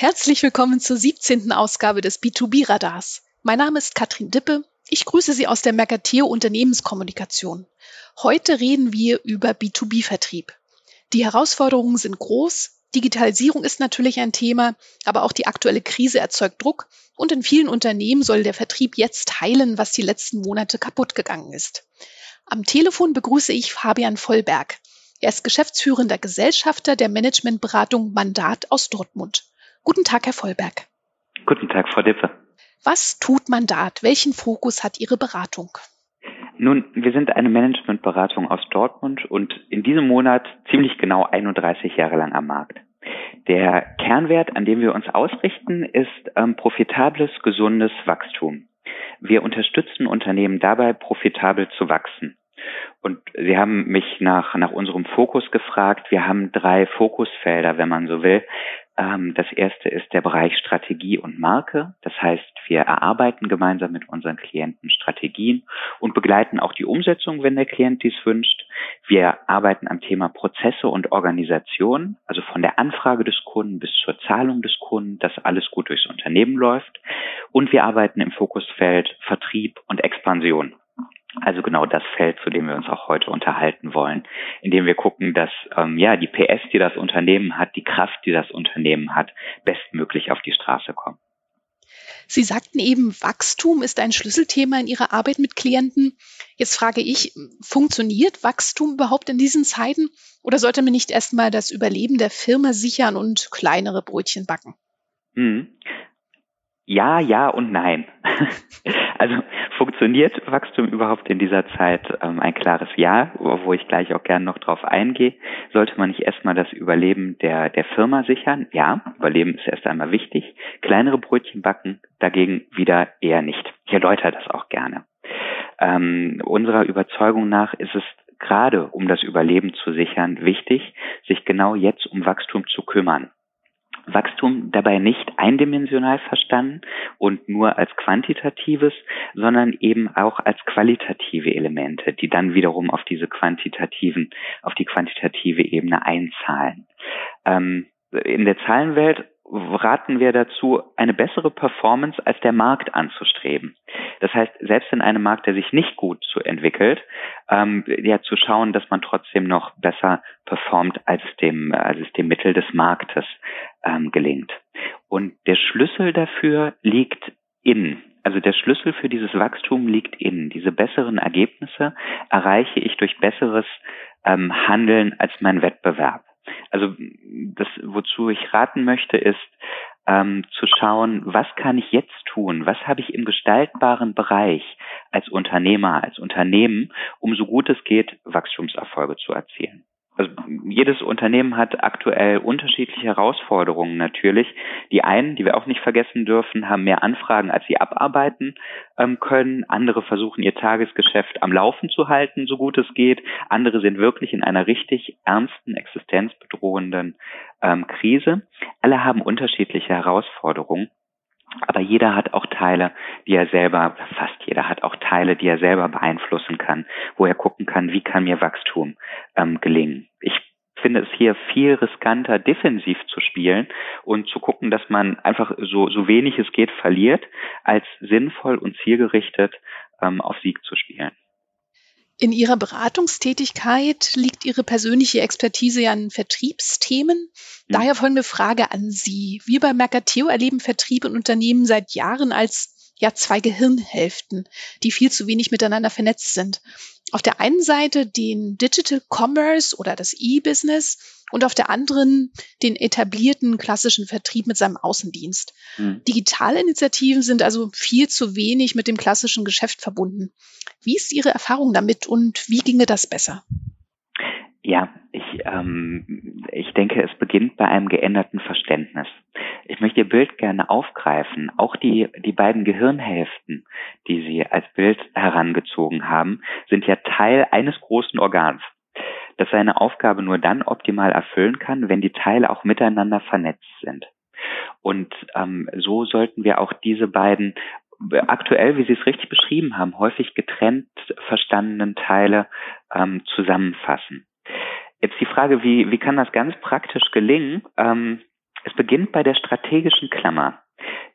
Herzlich willkommen zur 17. Ausgabe des B2B-Radars. Mein Name ist Katrin Dippe. Ich grüße Sie aus der Mercateo Unternehmenskommunikation. Heute reden wir über B2B-Vertrieb. Die Herausforderungen sind groß. Digitalisierung ist natürlich ein Thema, aber auch die aktuelle Krise erzeugt Druck und in vielen Unternehmen soll der Vertrieb jetzt heilen, was die letzten Monate kaputt gegangen ist. Am Telefon begrüße ich Fabian Vollberg. Er ist geschäftsführender Gesellschafter der Managementberatung Mandat aus Dortmund. Guten Tag, Herr Vollberg. Guten Tag, Frau Dippe. Was tut Mandat? Welchen Fokus hat Ihre Beratung? Nun, wir sind eine Managementberatung aus Dortmund und in diesem Monat ziemlich genau 31 Jahre lang am Markt. Der Kernwert, an dem wir uns ausrichten, ist ähm, profitables, gesundes Wachstum. Wir unterstützen Unternehmen dabei, profitabel zu wachsen. Und Sie haben mich nach, nach unserem Fokus gefragt. Wir haben drei Fokusfelder, wenn man so will. Ähm, das erste ist der Bereich Strategie und Marke. Das heißt, wir erarbeiten gemeinsam mit unseren Klienten Strategien und begleiten auch die Umsetzung, wenn der Klient dies wünscht. Wir arbeiten am Thema Prozesse und Organisation, also von der Anfrage des Kunden bis zur Zahlung des Kunden, dass alles gut durchs Unternehmen läuft. Und wir arbeiten im Fokusfeld Vertrieb und Expansion. Also genau das Feld, zu dem wir uns auch heute unterhalten wollen, indem wir gucken, dass ähm, ja die PS, die das Unternehmen hat, die Kraft, die das Unternehmen hat, bestmöglich auf die Straße kommen. Sie sagten eben, Wachstum ist ein Schlüsselthema in Ihrer Arbeit mit Klienten. Jetzt frage ich, funktioniert Wachstum überhaupt in diesen Zeiten oder sollte man nicht erstmal das Überleben der Firma sichern und kleinere Brötchen backen? Hm. Ja, ja und nein. also funktioniert Wachstum überhaupt in dieser Zeit? Ähm, ein klares Ja, wo ich gleich auch gerne noch drauf eingehe. Sollte man nicht erstmal das Überleben der, der Firma sichern? Ja, Überleben ist erst einmal wichtig. Kleinere Brötchen backen dagegen wieder eher nicht. Ich erläutere das auch gerne. Ähm, unserer Überzeugung nach ist es gerade um das Überleben zu sichern wichtig, sich genau jetzt um Wachstum zu kümmern. Wachstum dabei nicht eindimensional verstanden und nur als quantitatives, sondern eben auch als qualitative Elemente, die dann wiederum auf diese quantitativen, auf die quantitative Ebene einzahlen. Ähm, in der Zahlenwelt raten wir dazu, eine bessere Performance als der Markt anzustreben. Das heißt, selbst in einem Markt, der sich nicht gut so entwickelt, ähm, ja zu schauen, dass man trotzdem noch besser performt, als dem, als es dem Mittel des Marktes ähm, gelingt. Und der Schlüssel dafür liegt in also der Schlüssel für dieses Wachstum liegt in. Diese besseren Ergebnisse erreiche ich durch besseres ähm, Handeln als mein Wettbewerb. Also das, wozu ich raten möchte, ist ähm, zu schauen, was kann ich jetzt tun? Was habe ich im gestaltbaren Bereich als Unternehmer, als Unternehmen, um so gut es geht, Wachstumserfolge zu erzielen? Also jedes Unternehmen hat aktuell unterschiedliche Herausforderungen natürlich. Die einen, die wir auch nicht vergessen dürfen, haben mehr Anfragen, als sie abarbeiten ähm, können. Andere versuchen ihr Tagesgeschäft am Laufen zu halten, so gut es geht. Andere sind wirklich in einer richtig ernsten, existenzbedrohenden ähm, Krise. Alle haben unterschiedliche Herausforderungen. Aber jeder hat auch Teile, die er selber, fast jeder hat auch Teile, die er selber beeinflussen kann, wo er gucken kann, wie kann mir Wachstum ähm, gelingen. Ich finde es hier viel riskanter, defensiv zu spielen und zu gucken, dass man einfach so, so wenig es geht verliert, als sinnvoll und zielgerichtet ähm, auf Sieg zu spielen. In Ihrer Beratungstätigkeit liegt Ihre persönliche Expertise ja an Vertriebsthemen. Mhm. Daher folgende Frage an Sie. Wir bei Mercateo erleben Vertrieb in Unternehmen seit Jahren als ja zwei Gehirnhälften, die viel zu wenig miteinander vernetzt sind. Auf der einen Seite den Digital Commerce oder das E-Business und auf der anderen den etablierten klassischen Vertrieb mit seinem Außendienst. Mhm. Digitale Initiativen sind also viel zu wenig mit dem klassischen Geschäft verbunden. Wie ist Ihre Erfahrung damit und wie ginge das besser? Ja, ich, ähm, ich denke, es beginnt bei einem geänderten Verständnis. Ich möchte Ihr Bild gerne aufgreifen. Auch die, die beiden Gehirnhälften, die Sie als Bild herangezogen haben, sind ja Teil eines großen Organs das seine Aufgabe nur dann optimal erfüllen kann, wenn die Teile auch miteinander vernetzt sind. Und ähm, so sollten wir auch diese beiden aktuell, wie Sie es richtig beschrieben haben, häufig getrennt verstandenen Teile ähm, zusammenfassen. Jetzt die Frage, wie, wie kann das ganz praktisch gelingen? Ähm, es beginnt bei der strategischen Klammer.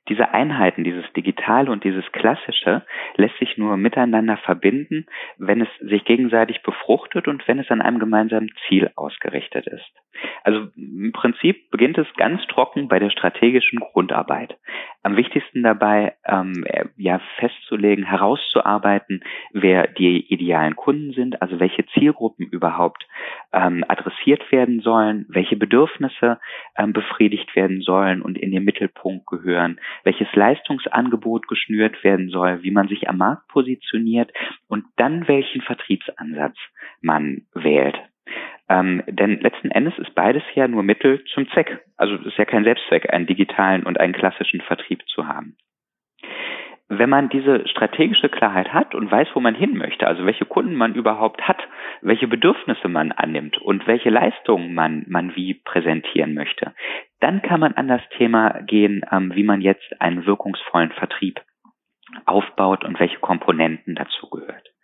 Diese Einheiten, dieses Digitale und dieses Klassische, lässt sich nur miteinander verbinden, wenn es sich gegenseitig befruchtet und wenn es an einem gemeinsamen Ziel ausgerichtet ist. Also im Prinzip beginnt es ganz trocken bei der strategischen Grundarbeit. Am wichtigsten dabei, ähm, ja, festzulegen, herauszuarbeiten, wer die idealen Kunden sind, also welche Zielgruppen überhaupt ähm, adressiert werden sollen, welche Bedürfnisse ähm, befriedigt werden sollen und in den Mittelpunkt gehören, welches Leistungsangebot geschnürt werden soll, wie man sich am Markt positioniert und dann welchen Vertriebsansatz man wählt. Ähm, denn letzten Endes ist beides ja nur Mittel zum Zweck. Also es ist ja kein Selbstzweck, einen digitalen und einen klassischen Vertrieb zu haben. Wenn man diese strategische Klarheit hat und weiß, wo man hin möchte, also welche Kunden man überhaupt hat, welche Bedürfnisse man annimmt und welche Leistungen man, man wie präsentieren möchte, dann kann man an das Thema gehen, ähm, wie man jetzt einen wirkungsvollen Vertrieb aufbaut und welche Komponenten dazu gehört.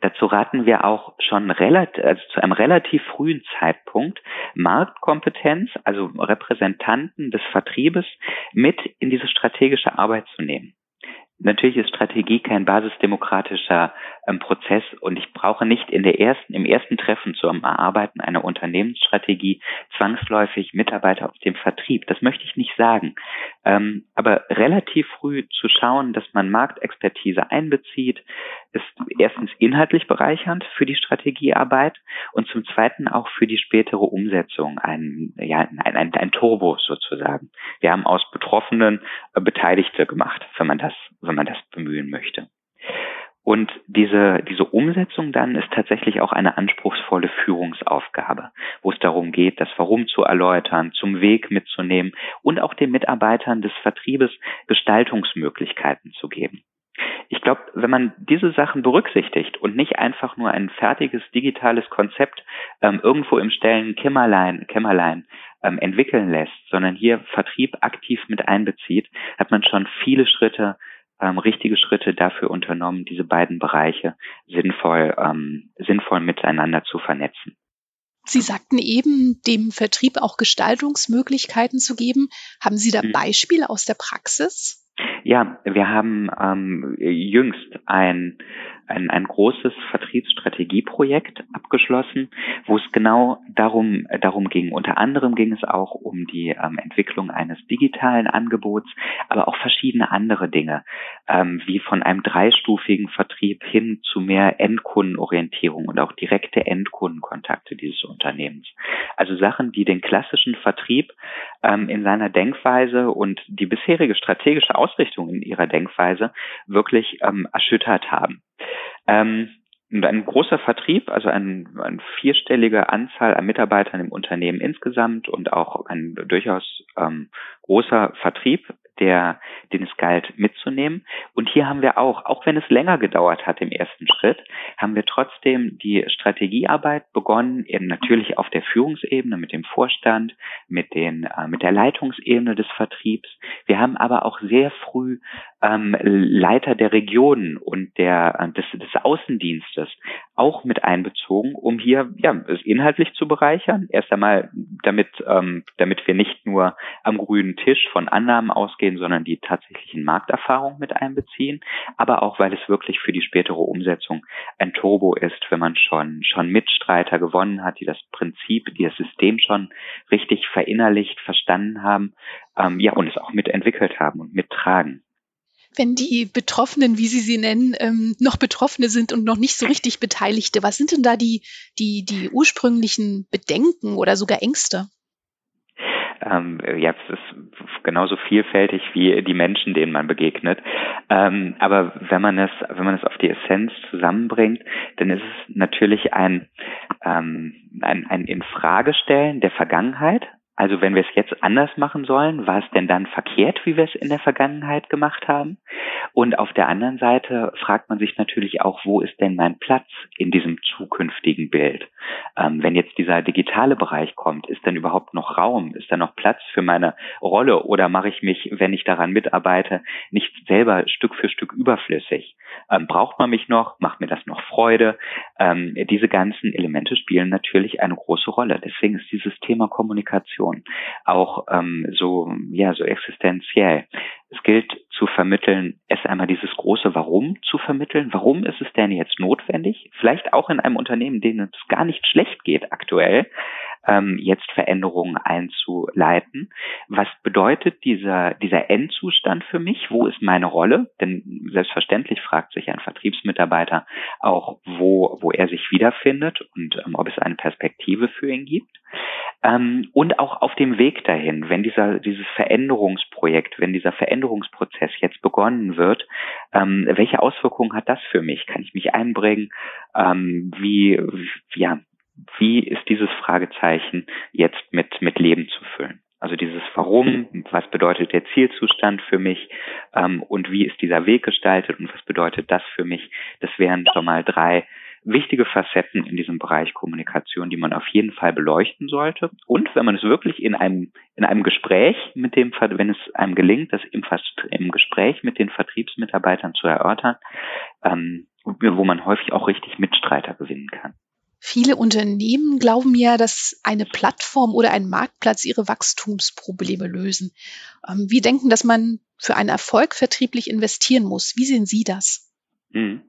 Dazu raten wir auch schon relativ, also zu einem relativ frühen Zeitpunkt Marktkompetenz, also Repräsentanten des Vertriebes mit in diese strategische Arbeit zu nehmen. Natürlich ist Strategie kein basisdemokratischer ähm, Prozess und ich brauche nicht in der ersten, im ersten Treffen zum Erarbeiten einer Unternehmensstrategie zwangsläufig Mitarbeiter aus dem Vertrieb. Das möchte ich nicht sagen. Ähm, aber relativ früh zu schauen, dass man Marktexpertise einbezieht, ist erstens inhaltlich bereichernd für die Strategiearbeit und zum zweiten auch für die spätere Umsetzung ein, ja, ein, ein, ein Turbo sozusagen. Wir haben aus Betroffenen äh, Beteiligte gemacht, wenn man das, wenn man das bemühen möchte. Und diese, diese Umsetzung dann ist tatsächlich auch eine anspruchsvolle Führungsaufgabe, wo es darum geht, das Warum zu erläutern, zum Weg mitzunehmen und auch den Mitarbeitern des Vertriebes Gestaltungsmöglichkeiten zu geben. Ich glaube, wenn man diese Sachen berücksichtigt und nicht einfach nur ein fertiges digitales Konzept ähm, irgendwo im Stellen Kämmerlein, Kämmerlein ähm, entwickeln lässt, sondern hier Vertrieb aktiv mit einbezieht, hat man schon viele Schritte, ähm, richtige Schritte dafür unternommen, diese beiden Bereiche sinnvoll, ähm, sinnvoll miteinander zu vernetzen. Sie sagten eben, dem Vertrieb auch Gestaltungsmöglichkeiten zu geben. Haben Sie da mhm. Beispiele aus der Praxis? Ja, wir haben ähm, jüngst ein ein, ein großes Vertriebsstrategieprojekt abgeschlossen, wo es genau darum, darum ging. Unter anderem ging es auch um die ähm, Entwicklung eines digitalen Angebots, aber auch verschiedene andere Dinge, ähm, wie von einem dreistufigen Vertrieb hin zu mehr Endkundenorientierung und auch direkte Endkundenkontakte dieses Unternehmens. Also Sachen, die den klassischen Vertrieb ähm, in seiner Denkweise und die bisherige strategische Ausrichtung in ihrer Denkweise wirklich ähm, erschüttert haben. Ähm, und ein großer Vertrieb, also ein, eine vierstellige Anzahl an Mitarbeitern im Unternehmen insgesamt und auch ein durchaus ähm, großer Vertrieb der, den es galt mitzunehmen. Und hier haben wir auch, auch wenn es länger gedauert hat im ersten Schritt, haben wir trotzdem die Strategiearbeit begonnen, eben natürlich auf der Führungsebene mit dem Vorstand, mit den, äh, mit der Leitungsebene des Vertriebs. Wir haben aber auch sehr früh ähm, Leiter der Regionen und der, äh, des, des Außendienstes auch mit einbezogen, um hier ja, es inhaltlich zu bereichern. Erst einmal, damit, ähm, damit wir nicht nur am grünen Tisch von Annahmen ausgehen, sondern die tatsächlichen Markterfahrungen mit einbeziehen, aber auch, weil es wirklich für die spätere Umsetzung ein Turbo ist, wenn man schon, schon Mitstreiter gewonnen hat, die das Prinzip, die das System schon richtig verinnerlicht, verstanden haben, ähm, ja, und es auch mitentwickelt haben und mittragen wenn die Betroffenen, wie Sie sie nennen, ähm, noch Betroffene sind und noch nicht so richtig Beteiligte, was sind denn da die, die, die ursprünglichen Bedenken oder sogar Ängste? Ähm, ja, es ist genauso vielfältig wie die Menschen, denen man begegnet. Ähm, aber wenn man es, wenn man es auf die Essenz zusammenbringt, dann ist es natürlich ein, ähm, ein, ein Infragestellen der Vergangenheit, also wenn wir es jetzt anders machen sollen, war es denn dann verkehrt, wie wir es in der Vergangenheit gemacht haben? Und auf der anderen Seite fragt man sich natürlich auch, wo ist denn mein Platz in diesem zukünftigen Bild? Ähm, wenn jetzt dieser digitale Bereich kommt, ist denn überhaupt noch Raum? Ist da noch Platz für meine Rolle? Oder mache ich mich, wenn ich daran mitarbeite, nicht selber Stück für Stück überflüssig? Ähm, braucht man mich noch? Macht mir das noch Freude? Ähm, diese ganzen Elemente spielen natürlich eine große Rolle. Deswegen ist dieses Thema Kommunikation auch ähm, so ja so existenziell. Es gilt zu vermitteln, erst einmal dieses große Warum zu vermitteln. Warum ist es denn jetzt notwendig? Vielleicht auch in einem Unternehmen, denen es gar nicht schlecht geht aktuell, ähm, jetzt Veränderungen einzuleiten. Was bedeutet dieser, dieser Endzustand für mich? Wo ist meine Rolle? Denn selbstverständlich fragt sich ein Vertriebsmitarbeiter auch, wo, wo er sich wiederfindet und ähm, ob es eine Perspektive für ihn gibt. Ähm, und auch auf dem Weg dahin, wenn dieser, dieses Veränderungsprojekt, wenn dieser Veränderungsprozess jetzt begonnen wird, ähm, welche Auswirkungen hat das für mich? Kann ich mich einbringen? Ähm, wie, ja, wie ist dieses Fragezeichen jetzt mit, mit Leben zu füllen? Also dieses Warum, was bedeutet der Zielzustand für mich ähm, und wie ist dieser Weg gestaltet und was bedeutet das für mich? Das wären schon mal drei wichtige Facetten in diesem Bereich Kommunikation, die man auf jeden Fall beleuchten sollte. Und wenn man es wirklich in einem, in einem Gespräch mit dem, wenn es einem gelingt, das im, im Gespräch mit den Vertriebsmitarbeitern zu erörtern, ähm, wo man häufig auch richtig Mitstreiter gewinnen kann. Viele Unternehmen glauben ja, dass eine Plattform oder ein Marktplatz ihre Wachstumsprobleme lösen. Ähm, wir denken, dass man für einen Erfolg vertrieblich investieren muss. Wie sehen Sie das? Hm.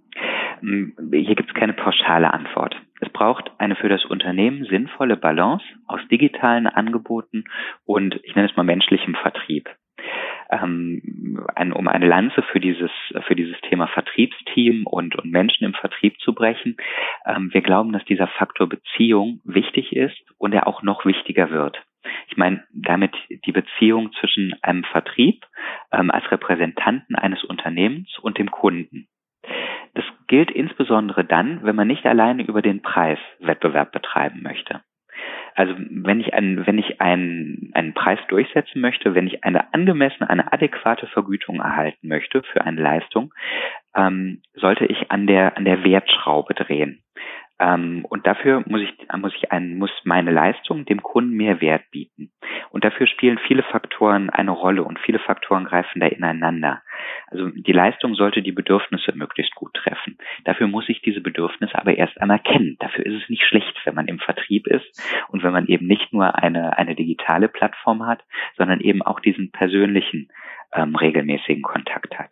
Hier gibt es keine pauschale Antwort. Es braucht eine für das Unternehmen sinnvolle Balance aus digitalen Angeboten und ich nenne es mal menschlichem Vertrieb ähm, ein, um eine Lanze für dieses, für dieses Thema Vertriebsteam und, und Menschen im Vertrieb zu brechen. Ähm, wir glauben, dass dieser Faktor Beziehung wichtig ist und er auch noch wichtiger wird. Ich meine damit die Beziehung zwischen einem Vertrieb ähm, als Repräsentanten eines Unternehmens und dem Kunden. Das gilt insbesondere dann, wenn man nicht alleine über den Preis Wettbewerb betreiben möchte. Also wenn ich einen, wenn ich einen, einen Preis durchsetzen möchte, wenn ich eine angemessene, eine adäquate Vergütung erhalten möchte für eine Leistung, ähm, sollte ich an der, an der Wertschraube drehen. Ähm, und dafür muss ich, muss ich einen, muss meine Leistung dem Kunden mehr Wert bieten. Und dafür spielen viele Faktoren eine Rolle und viele Faktoren greifen da ineinander. Also die Leistung sollte die Bedürfnisse möglichst gut treffen. Dafür muss ich diese Bedürfnisse aber erst einmal kennen. Dafür ist es nicht schlecht, wenn man im Vertrieb ist und wenn man eben nicht nur eine, eine digitale Plattform hat, sondern eben auch diesen persönlichen ähm, regelmäßigen Kontakt hat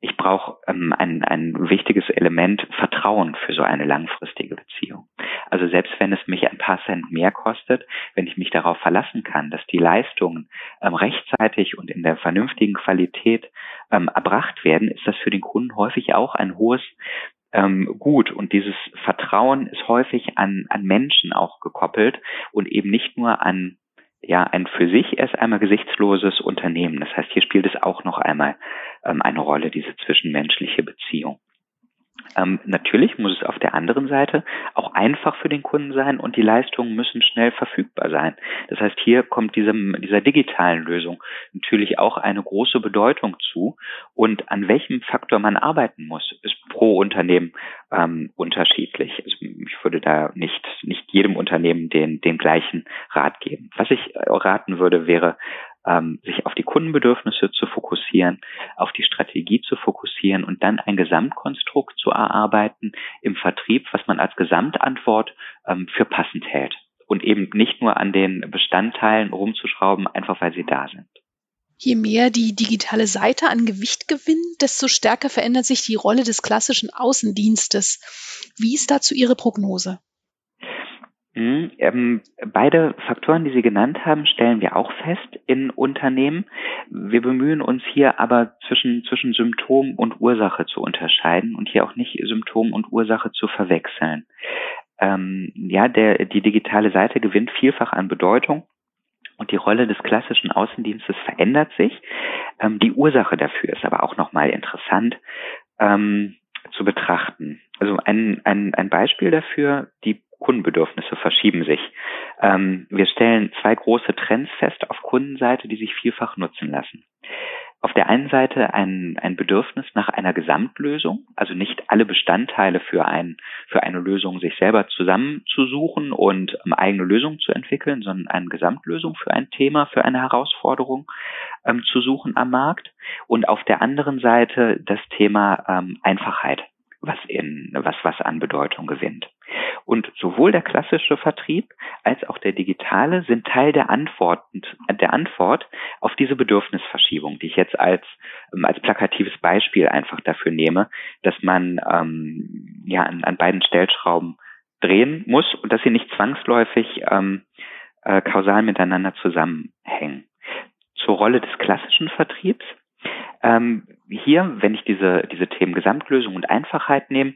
ich brauche ähm, ein, ein wichtiges Element Vertrauen für so eine langfristige Beziehung. Also selbst wenn es mich ein paar Cent mehr kostet, wenn ich mich darauf verlassen kann, dass die Leistungen ähm, rechtzeitig und in der vernünftigen Qualität ähm, erbracht werden, ist das für den Kunden häufig auch ein hohes ähm, gut. Und dieses Vertrauen ist häufig an, an Menschen auch gekoppelt und eben nicht nur an ja ein für sich erst einmal gesichtsloses Unternehmen. Das heißt, hier spielt es auch noch einmal ähm, eine Rolle, diese zwischenmenschliche Beziehung. Ähm, natürlich muss es auf der anderen Seite auch einfach für den Kunden sein und die Leistungen müssen schnell verfügbar sein. Das heißt, hier kommt diesem, dieser digitalen Lösung natürlich auch eine große Bedeutung zu. Und an welchem Faktor man arbeiten muss, ist pro Unternehmen ähm, unterschiedlich. Also ich würde da nicht, nicht jedem Unternehmen den, den gleichen Rat geben. Was ich raten würde, wäre ähm, sich auf die Kundenbedürfnisse zu fokussieren, auf die Strategie zu fokussieren und dann ein Gesamtkonstrukt zu erarbeiten im Vertrieb, was man als Gesamtantwort ähm, für passend hält und eben nicht nur an den Bestandteilen rumzuschrauben, einfach weil sie da sind. Je mehr die digitale Seite an Gewicht gewinnt, desto stärker verändert sich die Rolle des klassischen Außendienstes. Wie ist dazu Ihre Prognose? Mhm, ähm, beide Faktoren, die Sie genannt haben, stellen wir auch fest in Unternehmen. Wir bemühen uns hier aber zwischen, zwischen Symptom und Ursache zu unterscheiden und hier auch nicht Symptom und Ursache zu verwechseln. Ähm, ja, der, die digitale Seite gewinnt vielfach an Bedeutung. Und die Rolle des klassischen Außendienstes verändert sich. Ähm, die Ursache dafür ist aber auch nochmal interessant ähm, zu betrachten. Also ein, ein, ein Beispiel dafür, die Kundenbedürfnisse verschieben sich. Ähm, wir stellen zwei große Trends fest auf Kundenseite, die sich vielfach nutzen lassen. Auf der einen Seite ein, ein Bedürfnis nach einer Gesamtlösung, also nicht alle Bestandteile für, ein, für eine Lösung sich selber zusammenzusuchen und ähm, eigene Lösungen zu entwickeln, sondern eine Gesamtlösung für ein Thema, für eine Herausforderung ähm, zu suchen am Markt. Und auf der anderen Seite das Thema ähm, Einfachheit, was in was was an Bedeutung gewinnt. Und sowohl der klassische Vertrieb als auch der digitale sind Teil der Antwort, der Antwort auf diese Bedürfnisverschiebung, die ich jetzt als, ähm, als plakatives Beispiel einfach dafür nehme, dass man ähm, ja an, an beiden Stellschrauben drehen muss und dass sie nicht zwangsläufig ähm, äh, kausal miteinander zusammenhängen. Zur Rolle des klassischen Vertriebs. Ähm, hier, wenn ich diese, diese Themen Gesamtlösung und Einfachheit nehme,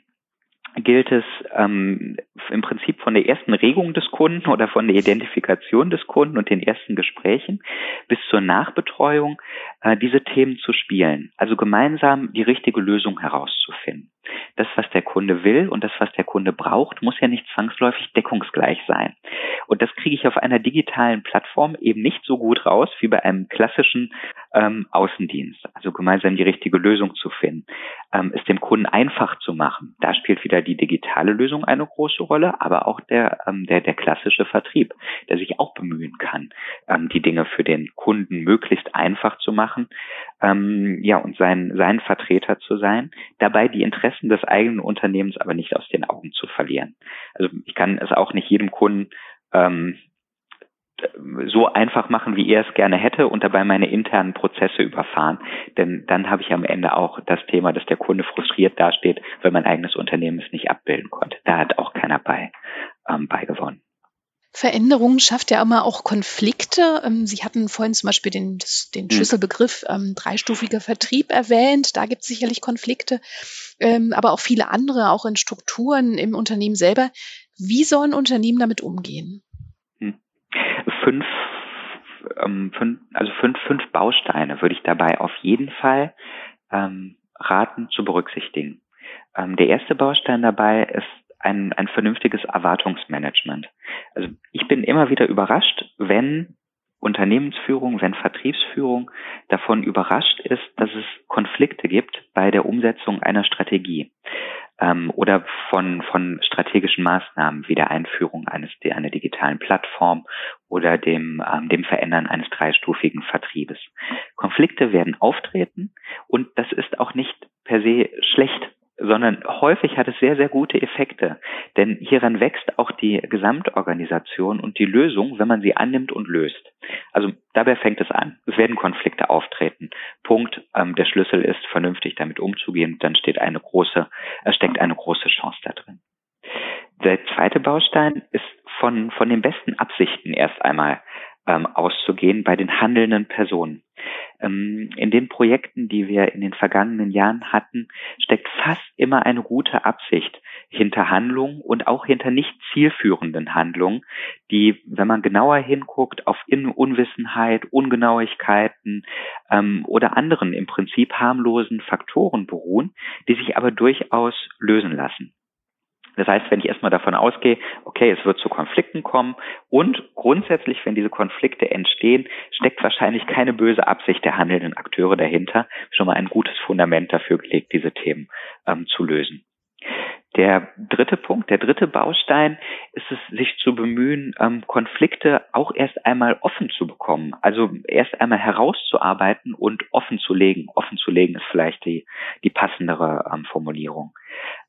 gilt es ähm, im Prinzip von der ersten Regung des Kunden oder von der Identifikation des Kunden und den ersten Gesprächen bis zur Nachbetreuung äh, diese Themen zu spielen. Also gemeinsam die richtige Lösung herauszufinden. Das, was der Kunde will und das, was der Kunde braucht, muss ja nicht zwangsläufig deckungsgleich sein. Und das kriege ich auf einer digitalen Plattform eben nicht so gut raus wie bei einem klassischen ähm, Außendienst. Also gemeinsam die richtige Lösung zu finden, ähm, es dem Kunden einfach zu machen. Da spielt wieder die digitale Lösung eine große Rolle, aber auch der, ähm, der, der klassische Vertrieb, der sich auch bemühen kann, ähm, die Dinge für den Kunden möglichst einfach zu machen, ähm, ja, und sein, sein Vertreter zu sein, dabei die Interessen des eigenen Unternehmens aber nicht aus den Augen zu verlieren. Also ich kann es auch nicht jedem Kunden ähm, so einfach machen, wie er es gerne hätte und dabei meine internen Prozesse überfahren. Denn dann habe ich am Ende auch das Thema, dass der Kunde frustriert dasteht, weil mein eigenes Unternehmen es nicht abbilden konnte. Da hat auch keiner bei ähm, beigewonnen. Veränderung schafft ja immer auch Konflikte. Ähm, Sie hatten vorhin zum Beispiel den, den hm. Schlüsselbegriff ähm, dreistufiger Vertrieb erwähnt. Da gibt es sicherlich Konflikte, ähm, aber auch viele andere, auch in Strukturen im Unternehmen selber. Wie sollen Unternehmen damit umgehen? Fünf, ähm, fünf, also fünf, fünf Bausteine würde ich dabei auf jeden Fall ähm, raten zu berücksichtigen. Ähm, der erste Baustein dabei ist ein, ein vernünftiges Erwartungsmanagement. Also ich bin immer wieder überrascht, wenn Unternehmensführung, wenn Vertriebsführung davon überrascht ist, dass es Konflikte gibt bei der Umsetzung einer Strategie ähm, oder von, von strategischen Maßnahmen wie der Einführung eines einer digitalen Plattform oder dem, ähm, dem Verändern eines dreistufigen Vertriebes. Konflikte werden auftreten und das ist auch nicht per se schlecht sondern häufig hat es sehr, sehr gute Effekte. Denn hieran wächst auch die Gesamtorganisation und die Lösung, wenn man sie annimmt und löst. Also dabei fängt es an. Es werden Konflikte auftreten. Punkt. Ähm, der Schlüssel ist, vernünftig damit umzugehen. Dann steht eine große, äh, steckt eine große Chance da drin. Der zweite Baustein ist von, von den besten Absichten erst einmal ähm, auszugehen bei den handelnden Personen. Ähm, in den Projekten, die wir in den vergangenen Jahren hatten, steckt fast immer eine gute Absicht hinter Handlungen und auch hinter nicht zielführenden Handlungen, die, wenn man genauer hinguckt, auf Unwissenheit, Ungenauigkeiten ähm, oder anderen im Prinzip harmlosen Faktoren beruhen, die sich aber durchaus lösen lassen. Das heißt, wenn ich erstmal davon ausgehe, okay, es wird zu Konflikten kommen und grundsätzlich, wenn diese Konflikte entstehen, steckt wahrscheinlich keine böse Absicht der handelnden Akteure dahinter, schon mal ein gutes Fundament dafür gelegt, diese Themen ähm, zu lösen. Der dritte Punkt, der dritte Baustein ist es, sich zu bemühen, ähm, Konflikte auch erst einmal offen zu bekommen. Also erst einmal herauszuarbeiten und offen zu legen. Offen zu legen ist vielleicht die, die passendere ähm, Formulierung.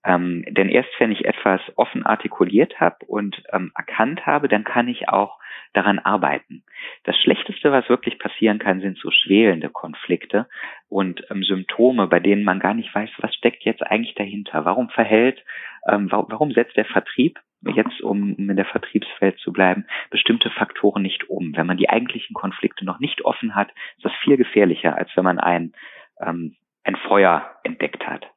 Ähm, denn erst wenn ich etwas offen artikuliert habe und erkannt habe, dann kann ich auch daran arbeiten. Das Schlechteste, was wirklich passieren kann, sind so schwelende Konflikte und ähm, Symptome, bei denen man gar nicht weiß, was steckt jetzt eigentlich dahinter. Warum verhält, ähm, warum, warum setzt der Vertrieb jetzt, um, um in der Vertriebswelt zu bleiben, bestimmte Faktoren nicht um. Wenn man die eigentlichen Konflikte noch nicht offen hat, ist das viel gefährlicher, als wenn man ein, ähm, ein Feuer entdeckt hat.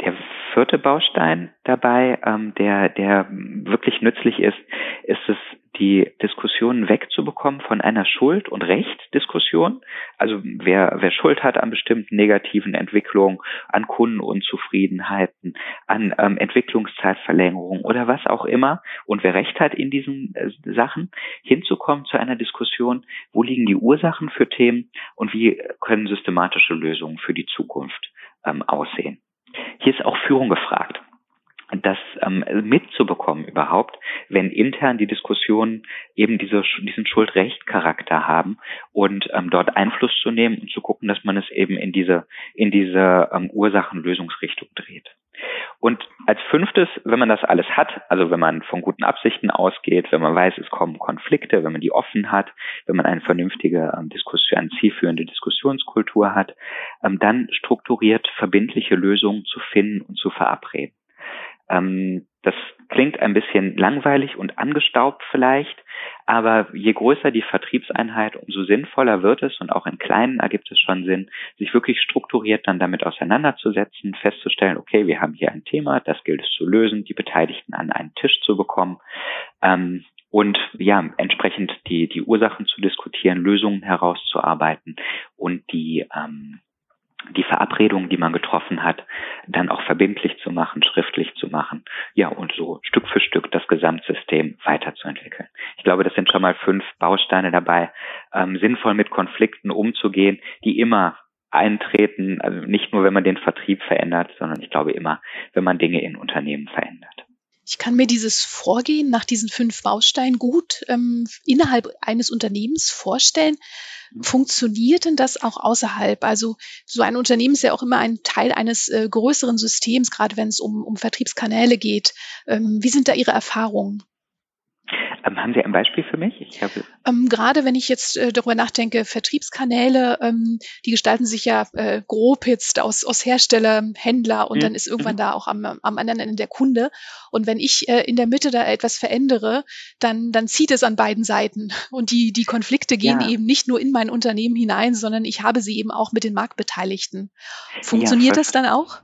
Der vierte Baustein dabei, ähm, der, der wirklich nützlich ist, ist es, die Diskussionen wegzubekommen von einer Schuld- und Recht-Diskussion. Also wer, wer Schuld hat an bestimmten negativen Entwicklungen, an Kundenunzufriedenheiten, an ähm, Entwicklungszeitverlängerung oder was auch immer und wer Recht hat in diesen äh, Sachen, hinzukommen zu einer Diskussion, wo liegen die Ursachen für Themen und wie können systematische Lösungen für die Zukunft ähm, aussehen. Hier ist auch Führung gefragt das ähm, mitzubekommen überhaupt, wenn intern die Diskussionen eben diese, diesen Schuldrecht-Charakter haben und ähm, dort Einfluss zu nehmen und zu gucken, dass man es eben in diese, in diese ähm, Ursachenlösungsrichtung dreht. Und als fünftes, wenn man das alles hat, also wenn man von guten Absichten ausgeht, wenn man weiß, es kommen Konflikte, wenn man die offen hat, wenn man eine vernünftige ähm, Diskussion, eine zielführende Diskussionskultur hat, ähm, dann strukturiert verbindliche Lösungen zu finden und zu verabreden. Ähm, das klingt ein bisschen langweilig und angestaubt vielleicht, aber je größer die Vertriebseinheit, umso sinnvoller wird es und auch in kleinen ergibt es schon Sinn, sich wirklich strukturiert dann damit auseinanderzusetzen, festzustellen, okay, wir haben hier ein Thema, das gilt es zu lösen, die Beteiligten an einen Tisch zu bekommen ähm, und ja, entsprechend die, die Ursachen zu diskutieren, Lösungen herauszuarbeiten und die ähm, die Verabredungen, die man getroffen hat, dann auch verbindlich zu machen, schriftlich zu machen, ja, und so Stück für Stück das Gesamtsystem weiterzuentwickeln. Ich glaube, das sind schon mal fünf Bausteine dabei, ähm, sinnvoll mit Konflikten umzugehen, die immer eintreten, also nicht nur, wenn man den Vertrieb verändert, sondern ich glaube immer, wenn man Dinge in Unternehmen verändert. Ich kann mir dieses Vorgehen nach diesen fünf Bausteinen gut ähm, innerhalb eines Unternehmens vorstellen. Funktioniert denn das auch außerhalb? Also so ein Unternehmen ist ja auch immer ein Teil eines äh, größeren Systems, gerade wenn es um, um Vertriebskanäle geht. Ähm, wie sind da Ihre Erfahrungen? Ähm, haben Sie ein Beispiel für mich? Ich habe ähm, gerade wenn ich jetzt äh, darüber nachdenke, Vertriebskanäle, ähm, die gestalten sich ja äh, grob jetzt aus, aus Hersteller, Händler und mhm. dann ist irgendwann mhm. da auch am, am anderen Ende der Kunde. Und wenn ich äh, in der Mitte da etwas verändere, dann, dann zieht es an beiden Seiten. Und die, die Konflikte gehen ja. eben nicht nur in mein Unternehmen hinein, sondern ich habe sie eben auch mit den Marktbeteiligten. Funktioniert ja, das dann auch?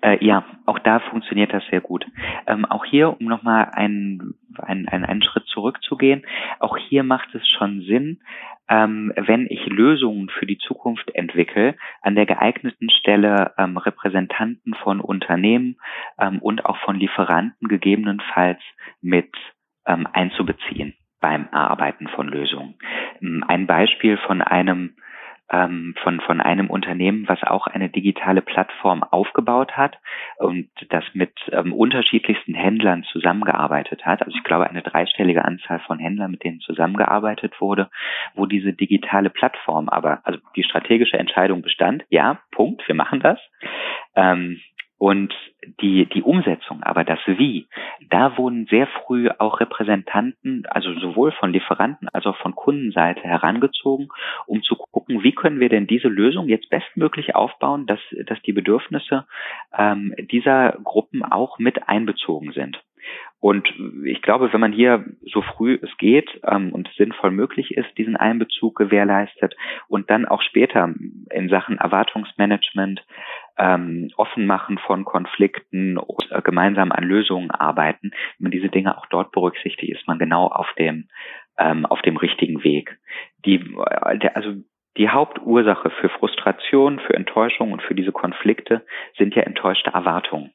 Äh, ja, auch da funktioniert das sehr gut. Ähm, auch hier, um nochmal einen, einen, einen Schritt zurückzugehen, auch hier macht es schon Sinn, ähm, wenn ich Lösungen für die Zukunft entwickle, an der geeigneten Stelle ähm, Repräsentanten von Unternehmen ähm, und auch von Lieferanten gegebenenfalls mit ähm, einzubeziehen beim Erarbeiten von Lösungen. Ähm, ein Beispiel von einem ähm, von, von einem Unternehmen, was auch eine digitale Plattform aufgebaut hat und das mit ähm, unterschiedlichsten Händlern zusammengearbeitet hat. Also ich glaube eine dreistellige Anzahl von Händlern, mit denen zusammengearbeitet wurde, wo diese digitale Plattform aber, also die strategische Entscheidung bestand, ja, Punkt, wir machen das. Ähm, und die, die Umsetzung, aber das Wie, da wurden sehr früh auch Repräsentanten, also sowohl von Lieferanten als auch von Kundenseite herangezogen, um zu gucken, wie können wir denn diese Lösung jetzt bestmöglich aufbauen, dass, dass die Bedürfnisse ähm, dieser Gruppen auch mit einbezogen sind. Und ich glaube, wenn man hier so früh es geht ähm, und sinnvoll möglich ist, diesen Einbezug gewährleistet und dann auch später in Sachen Erwartungsmanagement ähm, offen machen von Konflikten und äh, gemeinsam an Lösungen arbeiten, wenn man diese Dinge auch dort berücksichtigt, ist man genau auf dem ähm, auf dem richtigen Weg. Die, äh, der, also die Hauptursache für Frustration, für Enttäuschung und für diese Konflikte sind ja enttäuschte Erwartungen.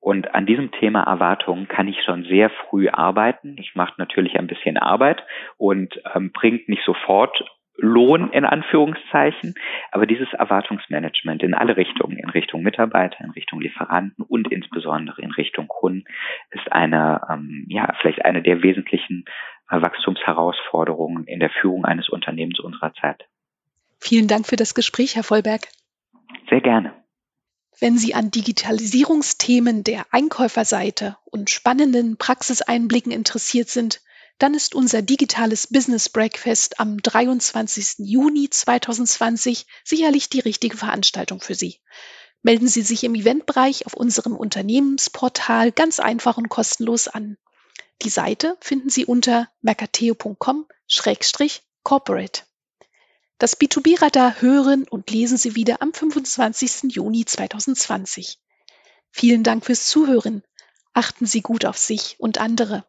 Und an diesem Thema Erwartungen kann ich schon sehr früh arbeiten. Das macht natürlich ein bisschen Arbeit und ähm, bringt nicht sofort Lohn in Anführungszeichen, aber dieses Erwartungsmanagement in alle Richtungen, in Richtung Mitarbeiter, in Richtung Lieferanten und insbesondere in Richtung Kunden, ist eine, ähm, ja, vielleicht eine der wesentlichen äh, Wachstumsherausforderungen in der Führung eines Unternehmens unserer Zeit. Vielen Dank für das Gespräch, Herr Vollberg. Sehr gerne. Wenn Sie an Digitalisierungsthemen der Einkäuferseite und spannenden Praxiseinblicken interessiert sind, dann ist unser digitales Business Breakfast am 23. Juni 2020 sicherlich die richtige Veranstaltung für Sie. Melden Sie sich im Eventbereich auf unserem Unternehmensportal ganz einfach und kostenlos an. Die Seite finden Sie unter mercateo.com-corporate. Das B2B-Radar hören und lesen Sie wieder am 25. Juni 2020. Vielen Dank fürs Zuhören. Achten Sie gut auf sich und andere.